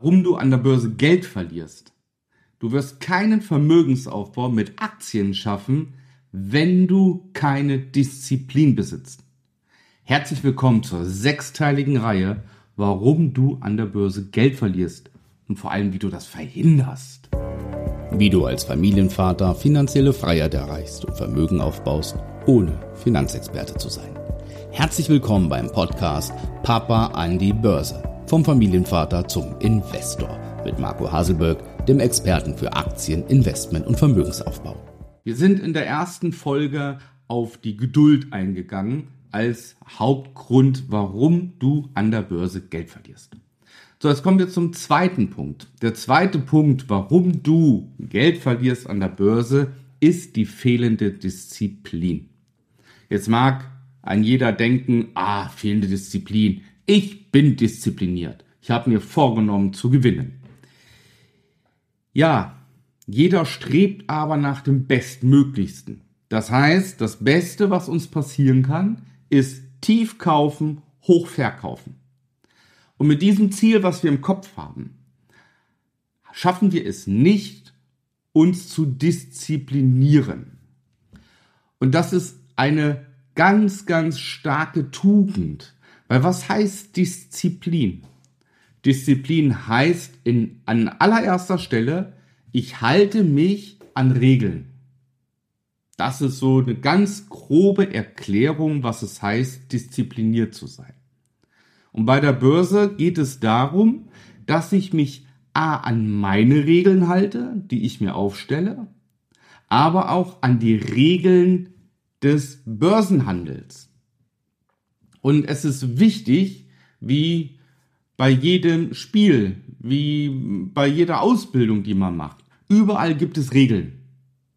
warum du an der Börse Geld verlierst. Du wirst keinen Vermögensaufbau mit Aktien schaffen, wenn du keine Disziplin besitzt. Herzlich willkommen zur sechsteiligen Reihe, warum du an der Börse Geld verlierst und vor allem, wie du das verhinderst. Wie du als Familienvater finanzielle Freiheit erreichst und Vermögen aufbaust, ohne Finanzexperte zu sein. Herzlich willkommen beim Podcast Papa an die Börse vom Familienvater zum Investor mit Marco Haselberg, dem Experten für Aktien, Investment und Vermögensaufbau. Wir sind in der ersten Folge auf die Geduld eingegangen als Hauptgrund, warum du an der Börse Geld verlierst. So, jetzt kommen wir zum zweiten Punkt. Der zweite Punkt, warum du Geld verlierst an der Börse, ist die fehlende Disziplin. Jetzt mag ein jeder denken, ah, fehlende Disziplin. Ich bin diszipliniert. Ich habe mir vorgenommen zu gewinnen. Ja, jeder strebt aber nach dem Bestmöglichsten. Das heißt, das Beste, was uns passieren kann, ist tief kaufen, hoch verkaufen. Und mit diesem Ziel, was wir im Kopf haben, schaffen wir es nicht, uns zu disziplinieren. Und das ist eine ganz, ganz starke Tugend. Weil was heißt Disziplin? Disziplin heißt in, an allererster Stelle, ich halte mich an Regeln. Das ist so eine ganz grobe Erklärung, was es heißt, diszipliniert zu sein. Und bei der Börse geht es darum, dass ich mich A an meine Regeln halte, die ich mir aufstelle, aber auch an die Regeln des Börsenhandels. Und es ist wichtig, wie bei jedem Spiel, wie bei jeder Ausbildung, die man macht. Überall gibt es Regeln.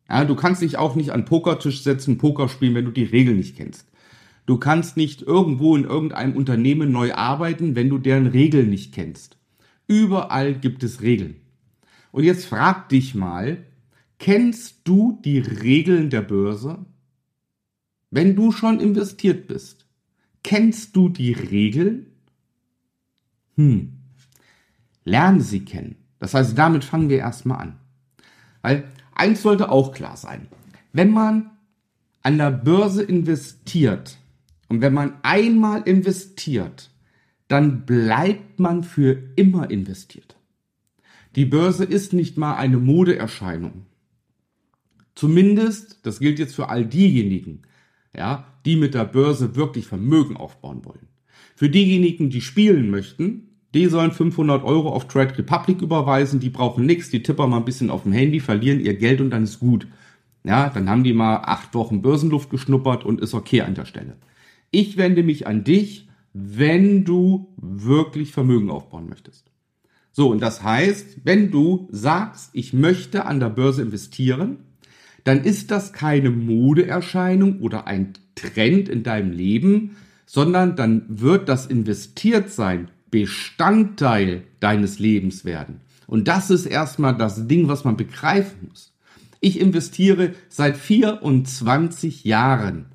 Ja, du kannst dich auch nicht an Pokertisch setzen, Poker spielen, wenn du die Regeln nicht kennst. Du kannst nicht irgendwo in irgendeinem Unternehmen neu arbeiten, wenn du deren Regeln nicht kennst. Überall gibt es Regeln. Und jetzt frag dich mal, kennst du die Regeln der Börse? Wenn du schon investiert bist, Kennst du die Regeln? Hm. Lerne sie kennen. Das heißt, damit fangen wir erstmal an. Weil eins sollte auch klar sein. Wenn man an der Börse investiert und wenn man einmal investiert, dann bleibt man für immer investiert. Die Börse ist nicht mal eine Modeerscheinung. Zumindest, das gilt jetzt für all diejenigen, ja, die mit der Börse wirklich Vermögen aufbauen wollen. Für diejenigen, die spielen möchten, die sollen 500 Euro auf Trade Republic überweisen, die brauchen nichts, die tippern mal ein bisschen auf dem Handy, verlieren ihr Geld und dann ist gut. Ja, dann haben die mal acht Wochen Börsenluft geschnuppert und ist okay an der Stelle. Ich wende mich an dich, wenn du wirklich Vermögen aufbauen möchtest. So, und das heißt, wenn du sagst, ich möchte an der Börse investieren, dann ist das keine Modeerscheinung oder ein Trend in deinem Leben, sondern dann wird das Investiertsein Bestandteil deines Lebens werden. Und das ist erstmal das Ding, was man begreifen muss. Ich investiere seit 24 Jahren.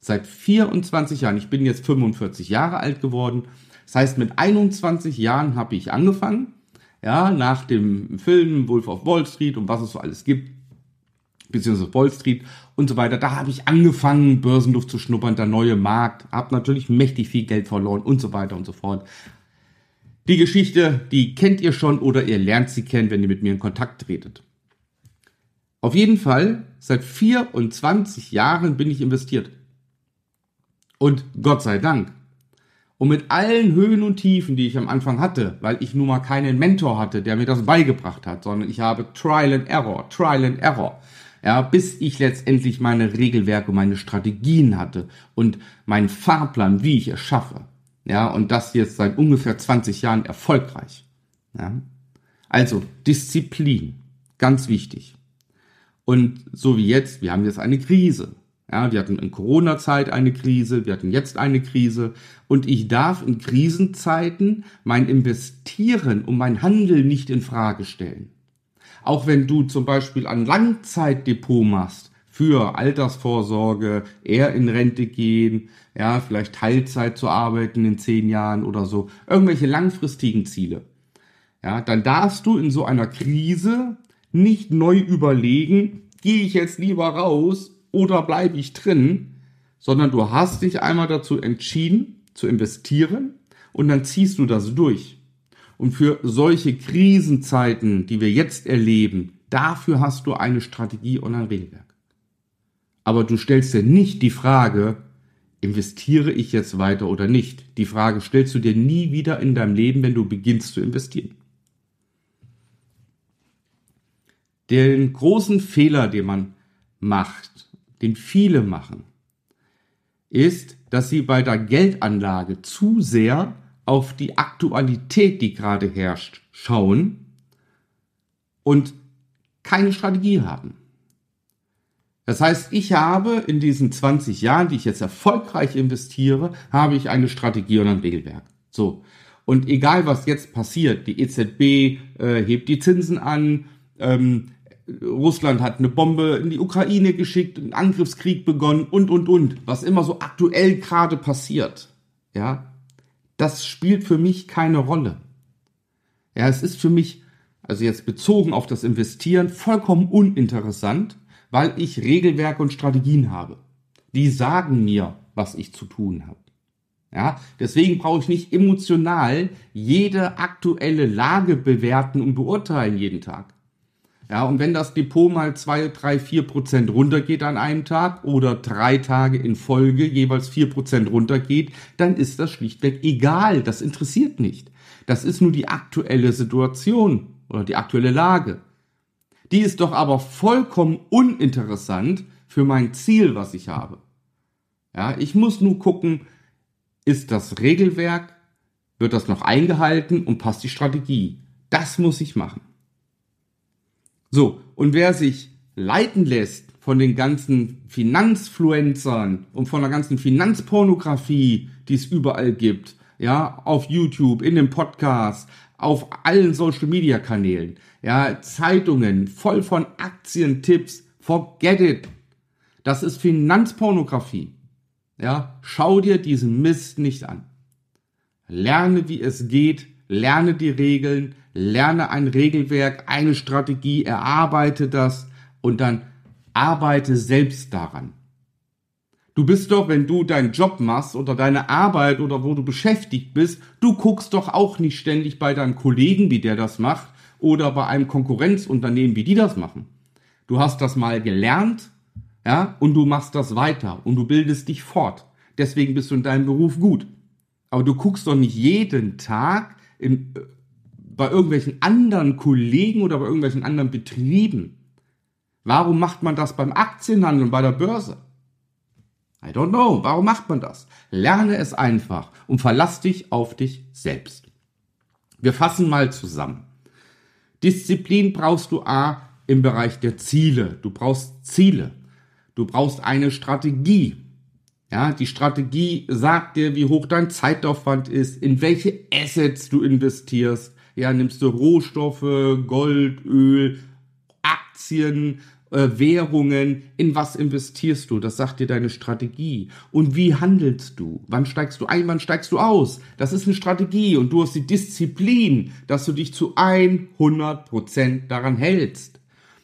Seit 24 Jahren. Ich bin jetzt 45 Jahre alt geworden. Das heißt, mit 21 Jahren habe ich angefangen. Ja, nach dem Film Wolf of Wall Street und was es so alles gibt beziehungsweise Wall Street und so weiter. Da habe ich angefangen, Börsenluft zu schnuppern, der neue Markt, habe natürlich mächtig viel Geld verloren und so weiter und so fort. Die Geschichte, die kennt ihr schon oder ihr lernt sie kennen, wenn ihr mit mir in Kontakt tretet. Auf jeden Fall, seit 24 Jahren bin ich investiert. Und Gott sei Dank. Und mit allen Höhen und Tiefen, die ich am Anfang hatte, weil ich nun mal keinen Mentor hatte, der mir das beigebracht hat, sondern ich habe Trial and Error, Trial and Error ja, bis ich letztendlich meine Regelwerke, meine Strategien hatte und meinen Fahrplan, wie ich es schaffe. Ja, und das jetzt seit ungefähr 20 Jahren erfolgreich. Ja. Also Disziplin, ganz wichtig. Und so wie jetzt, wir haben jetzt eine Krise. Ja, wir hatten in Corona-Zeit eine Krise, wir hatten jetzt eine Krise und ich darf in Krisenzeiten mein Investieren und mein Handel nicht in Frage stellen. Auch wenn du zum Beispiel ein Langzeitdepot machst für Altersvorsorge, eher in Rente gehen, ja, vielleicht Teilzeit zu arbeiten in zehn Jahren oder so, irgendwelche langfristigen Ziele. ja, dann darfst du in so einer Krise nicht neu überlegen, gehe ich jetzt lieber raus oder bleibe ich drin, sondern du hast dich einmal dazu entschieden zu investieren und dann ziehst du das durch. Und für solche Krisenzeiten, die wir jetzt erleben, dafür hast du eine Strategie und ein Regelwerk. Aber du stellst dir nicht die Frage, investiere ich jetzt weiter oder nicht? Die Frage stellst du dir nie wieder in deinem Leben, wenn du beginnst zu investieren. Den großen Fehler, den man macht, den viele machen, ist, dass sie bei der Geldanlage zu sehr auf die Aktualität, die gerade herrscht, schauen und keine Strategie haben. Das heißt, ich habe in diesen 20 Jahren, die ich jetzt erfolgreich investiere, habe ich eine Strategie und ein Regelwerk. So. Und egal was jetzt passiert, die EZB äh, hebt die Zinsen an, ähm, Russland hat eine Bombe in die Ukraine geschickt, einen Angriffskrieg begonnen und, und, und, was immer so aktuell gerade passiert. Ja, das spielt für mich keine Rolle. Ja, es ist für mich, also jetzt bezogen auf das Investieren, vollkommen uninteressant, weil ich Regelwerke und Strategien habe. Die sagen mir, was ich zu tun habe. Ja, deswegen brauche ich nicht emotional jede aktuelle Lage bewerten und beurteilen jeden Tag. Ja, und wenn das Depot mal zwei, drei, vier Prozent runtergeht an einem Tag oder drei Tage in Folge jeweils vier Prozent runtergeht, dann ist das schlichtweg egal. Das interessiert nicht. Das ist nur die aktuelle Situation oder die aktuelle Lage. Die ist doch aber vollkommen uninteressant für mein Ziel, was ich habe. Ja, ich muss nur gucken, ist das Regelwerk, wird das noch eingehalten und passt die Strategie. Das muss ich machen. So, und wer sich leiten lässt von den ganzen Finanzfluencern und von der ganzen Finanzpornografie, die es überall gibt, ja, auf YouTube, in dem Podcast, auf allen Social Media Kanälen, ja, Zeitungen voll von Aktientipps. Forget it. Das ist Finanzpornografie. Ja, schau dir diesen Mist nicht an. Lerne, wie es geht, lerne die Regeln, lerne ein Regelwerk, eine Strategie, erarbeite das und dann arbeite selbst daran. Du bist doch, wenn du deinen Job machst oder deine Arbeit oder wo du beschäftigt bist, du guckst doch auch nicht ständig bei deinem Kollegen, wie der das macht, oder bei einem Konkurrenzunternehmen, wie die das machen. Du hast das mal gelernt, ja, und du machst das weiter und du bildest dich fort. Deswegen bist du in deinem Beruf gut. Aber du guckst doch nicht jeden Tag in, äh, bei irgendwelchen anderen Kollegen oder bei irgendwelchen anderen Betrieben. Warum macht man das beim Aktienhandel und bei der Börse? I don't know. Warum macht man das? Lerne es einfach und verlass dich auf dich selbst. Wir fassen mal zusammen. Disziplin brauchst du A im Bereich der Ziele. Du brauchst Ziele. Du brauchst eine Strategie. Ja, die Strategie sagt dir, wie hoch dein Zeitaufwand ist, in welche Assets du investierst. Ja, nimmst du Rohstoffe, Gold, Öl, Aktien, äh, Währungen, in was investierst du? Das sagt dir deine Strategie. Und wie handelst du? Wann steigst du ein, wann steigst du aus? Das ist eine Strategie und du hast die Disziplin, dass du dich zu 100 Prozent daran hältst.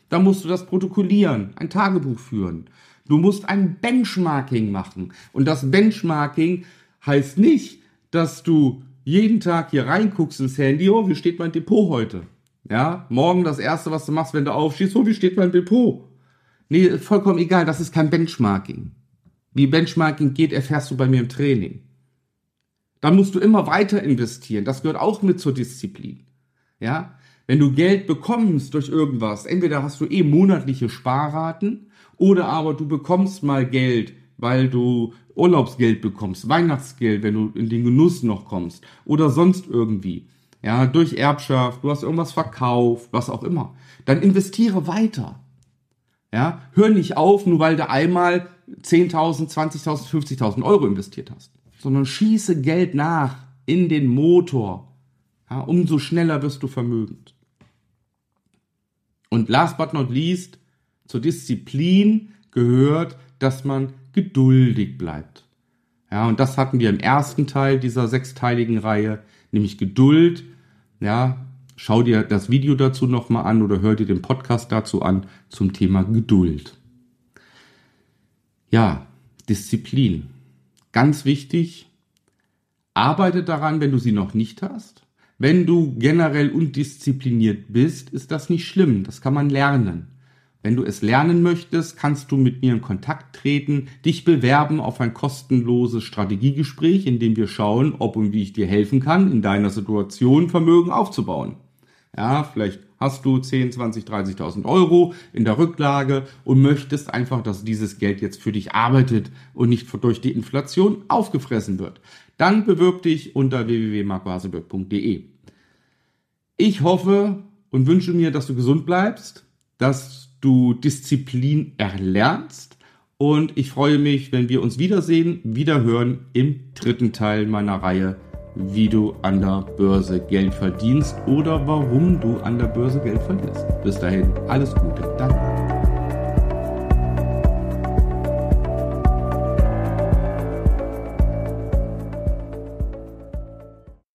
Da musst du das protokollieren, ein Tagebuch führen. Du musst ein Benchmarking machen. Und das Benchmarking heißt nicht, dass du jeden Tag hier reinguckst ins Handy, oh, wie steht mein Depot heute? Ja, morgen das erste, was du machst, wenn du aufstehst, so wie steht mein Depot? Nee, vollkommen egal, das ist kein Benchmarking. Wie Benchmarking geht, erfährst du bei mir im Training. Dann musst du immer weiter investieren. Das gehört auch mit zur Disziplin. Ja, wenn du Geld bekommst durch irgendwas, entweder hast du eh monatliche Sparraten oder aber du bekommst mal Geld, weil du Urlaubsgeld bekommst, Weihnachtsgeld, wenn du in den Genuss noch kommst oder sonst irgendwie ja, durch Erbschaft, du hast irgendwas verkauft, was auch immer, dann investiere weiter. Ja, hör nicht auf, nur weil du einmal 10.000, 20.000, 50.000 Euro investiert hast, sondern schieße Geld nach in den Motor. Ja, umso schneller wirst du vermögend. Und last but not least, zur Disziplin gehört, dass man geduldig bleibt. Ja, und das hatten wir im ersten Teil dieser sechsteiligen Reihe, nämlich Geduld ja, schau dir das Video dazu nochmal an oder hör dir den Podcast dazu an zum Thema Geduld. Ja, Disziplin. Ganz wichtig. Arbeite daran, wenn du sie noch nicht hast. Wenn du generell undiszipliniert bist, ist das nicht schlimm. Das kann man lernen. Wenn du es lernen möchtest, kannst du mit mir in Kontakt treten, dich bewerben auf ein kostenloses Strategiegespräch, in dem wir schauen, ob und wie ich dir helfen kann, in deiner Situation Vermögen aufzubauen. Ja, vielleicht hast du 10, 20, 30.000 Euro in der Rücklage und möchtest einfach, dass dieses Geld jetzt für dich arbeitet und nicht durch die Inflation aufgefressen wird. Dann bewirb dich unter www.markwaseberg.de. Ich hoffe und wünsche mir, dass du gesund bleibst, dass du Disziplin erlernst. Und ich freue mich, wenn wir uns wiedersehen, wiederhören im dritten Teil meiner Reihe, wie du an der Börse Geld verdienst oder warum du an der Börse Geld verlierst. Bis dahin, alles Gute, danke.